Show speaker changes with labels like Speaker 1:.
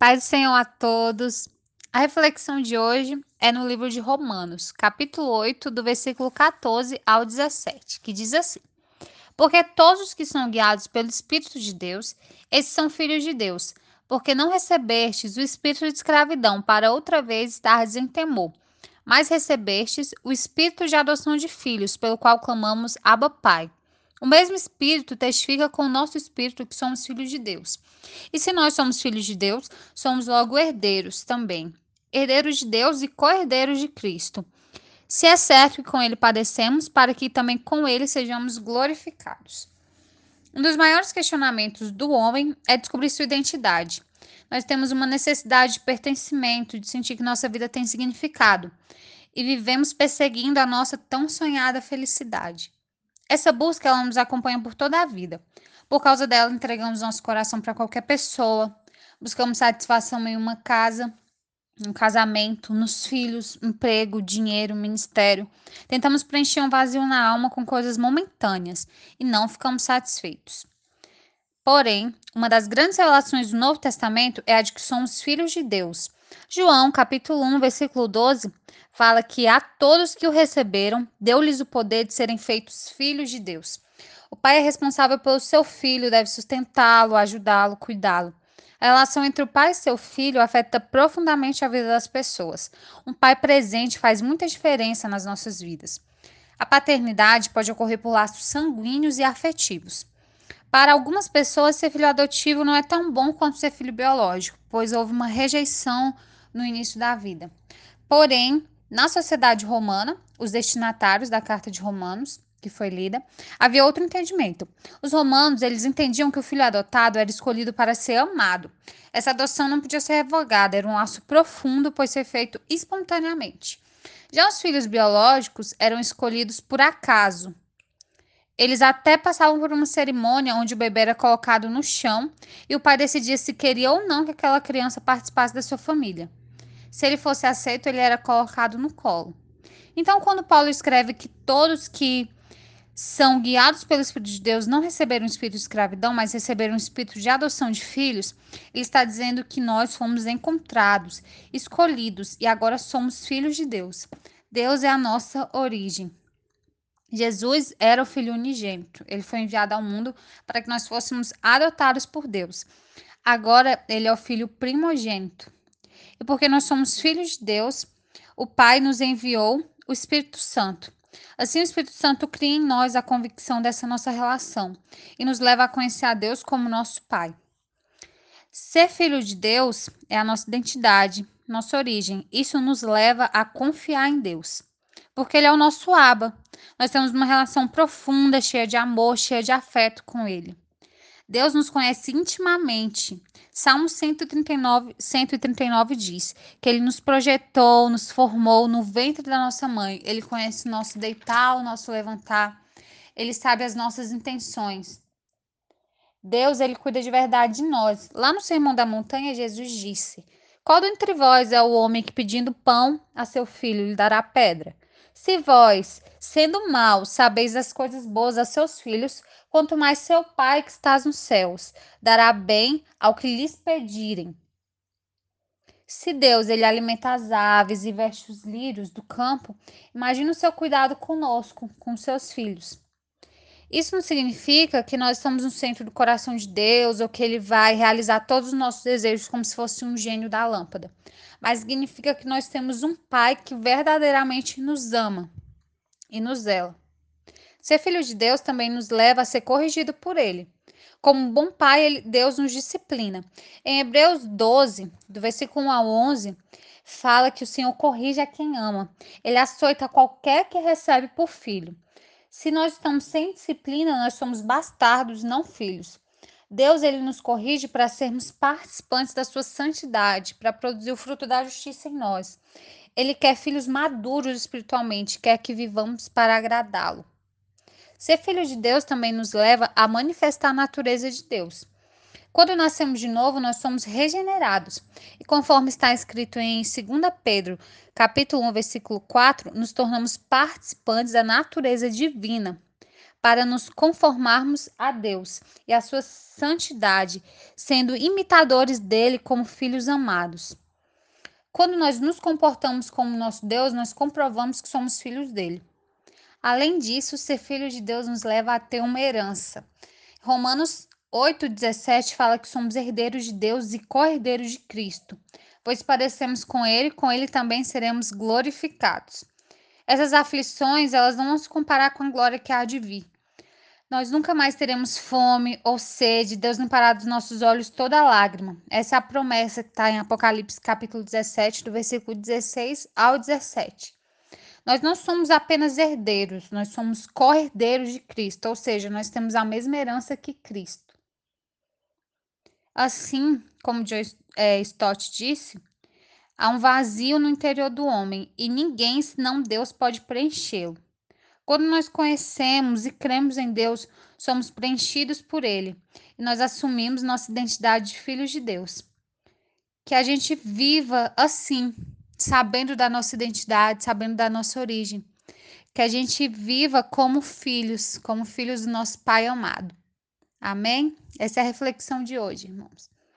Speaker 1: Pai do Senhor a todos. A reflexão de hoje é no livro de Romanos, capítulo 8, do versículo 14 ao 17, que diz assim: Porque todos os que são guiados pelo Espírito de Deus, esses são filhos de Deus, porque não recebestes o espírito de escravidão para outra vez estardes em temor, mas recebestes o espírito de adoção de filhos, pelo qual clamamos Abba Pai. O mesmo Espírito testifica com o nosso espírito que somos filhos de Deus. E se nós somos filhos de Deus, somos logo herdeiros também. Herdeiros de Deus e co-herdeiros de Cristo. Se é certo que com ele padecemos, para que também com ele sejamos glorificados. Um dos maiores questionamentos do homem é descobrir sua identidade. Nós temos uma necessidade de pertencimento, de sentir que nossa vida tem significado. E vivemos perseguindo a nossa tão sonhada felicidade. Essa busca ela nos acompanha por toda a vida. Por causa dela, entregamos nosso coração para qualquer pessoa, buscamos satisfação em uma casa, um casamento, nos filhos, emprego, dinheiro, ministério. Tentamos preencher um vazio na alma com coisas momentâneas e não ficamos satisfeitos. Porém, uma das grandes revelações do Novo Testamento é a de que somos filhos de Deus. João, capítulo 1, versículo 12, fala que a todos que o receberam, deu-lhes o poder de serem feitos filhos de Deus. O pai é responsável pelo seu filho, deve sustentá-lo, ajudá-lo, cuidá-lo. A relação entre o pai e seu filho afeta profundamente a vida das pessoas. Um pai presente faz muita diferença nas nossas vidas. A paternidade pode ocorrer por laços sanguíneos e afetivos. Para algumas pessoas, ser filho adotivo não é tão bom quanto ser filho biológico, pois houve uma rejeição no início da vida. Porém, na sociedade romana, os destinatários da Carta de Romanos, que foi lida, havia outro entendimento. Os romanos, eles entendiam que o filho adotado era escolhido para ser amado. Essa adoção não podia ser revogada, era um laço profundo, pois ser feito espontaneamente. Já os filhos biológicos eram escolhidos por acaso. Eles até passavam por uma cerimônia onde o bebê era colocado no chão e o pai decidia se queria ou não que aquela criança participasse da sua família. Se ele fosse aceito, ele era colocado no colo. Então, quando Paulo escreve que todos que são guiados pelo Espírito de Deus não receberam o espírito de escravidão, mas receberam o espírito de adoção de filhos, ele está dizendo que nós fomos encontrados, escolhidos e agora somos filhos de Deus. Deus é a nossa origem. Jesus era o filho unigênito. Ele foi enviado ao mundo para que nós fôssemos adotados por Deus. Agora ele é o filho primogênito. E porque nós somos filhos de Deus, o Pai nos enviou o Espírito Santo. Assim, o Espírito Santo cria em nós a convicção dessa nossa relação e nos leva a conhecer a Deus como nosso Pai. Ser filho de Deus é a nossa identidade, nossa origem. Isso nos leva a confiar em Deus, porque Ele é o nosso Aba. Nós temos uma relação profunda, cheia de amor, cheia de afeto com Ele. Deus nos conhece intimamente. Salmo 139, 139 diz que Ele nos projetou, nos formou no ventre da nossa mãe. Ele conhece o nosso deitar, o nosso levantar. Ele sabe as nossas intenções. Deus, Ele cuida de verdade de nós. Lá no Sermão da Montanha, Jesus disse: Qual dentre vós é o homem que pedindo pão a seu filho lhe dará pedra? Se vós, sendo maus, sabeis as coisas boas a seus filhos, quanto mais seu Pai que estás nos céus dará bem ao que lhes pedirem. Se Deus ele alimenta as aves e veste os lírios do campo, imagine o seu cuidado conosco, com seus filhos. Isso não significa que nós estamos no centro do coração de Deus ou que ele vai realizar todos os nossos desejos como se fosse um gênio da lâmpada. Mas significa que nós temos um pai que verdadeiramente nos ama e nos zela. Ser filho de Deus também nos leva a ser corrigido por ele. Como um bom pai, Deus nos disciplina. Em Hebreus 12, do versículo 1 ao 11, fala que o Senhor corrige a quem ama. Ele açoita qualquer que recebe por filho. Se nós estamos sem disciplina, nós somos bastardos, não filhos. Deus ele nos corrige para sermos participantes da sua santidade, para produzir o fruto da justiça em nós. Ele quer filhos maduros espiritualmente, quer que vivamos para agradá-lo. Ser filho de Deus também nos leva a manifestar a natureza de Deus. Quando nascemos de novo, nós somos regenerados. E conforme está escrito em 2 Pedro, capítulo 1, versículo 4, nos tornamos participantes da natureza divina. para nos conformarmos a Deus e a sua santidade, sendo imitadores dele como filhos amados. Quando nós nos comportamos como nosso Deus, nós comprovamos que somos filhos dele. Além disso, ser filho de Deus nos leva a ter uma herança. Romanos 8,17 fala que somos herdeiros de Deus e co-herdeiros de Cristo, pois parecemos com Ele, com Ele também seremos glorificados. Essas aflições, elas não vão se comparar com a glória que há de vir. Nós nunca mais teremos fome ou sede, Deus limpará dos nossos olhos toda lágrima. Essa é a promessa que está em Apocalipse capítulo 17, do versículo 16 ao 17. Nós não somos apenas herdeiros, nós somos co-herdeiros de Cristo, ou seja, nós temos a mesma herança que Cristo. Assim, como Joe é, Stott disse, há um vazio no interior do homem e ninguém, senão Deus, pode preenchê-lo. Quando nós conhecemos e cremos em Deus, somos preenchidos por Ele e nós assumimos nossa identidade de filhos de Deus. Que a gente viva assim, sabendo da nossa identidade, sabendo da nossa origem. Que a gente viva como filhos, como filhos do nosso Pai amado. Amém? Essa é a reflexão de hoje, irmãos.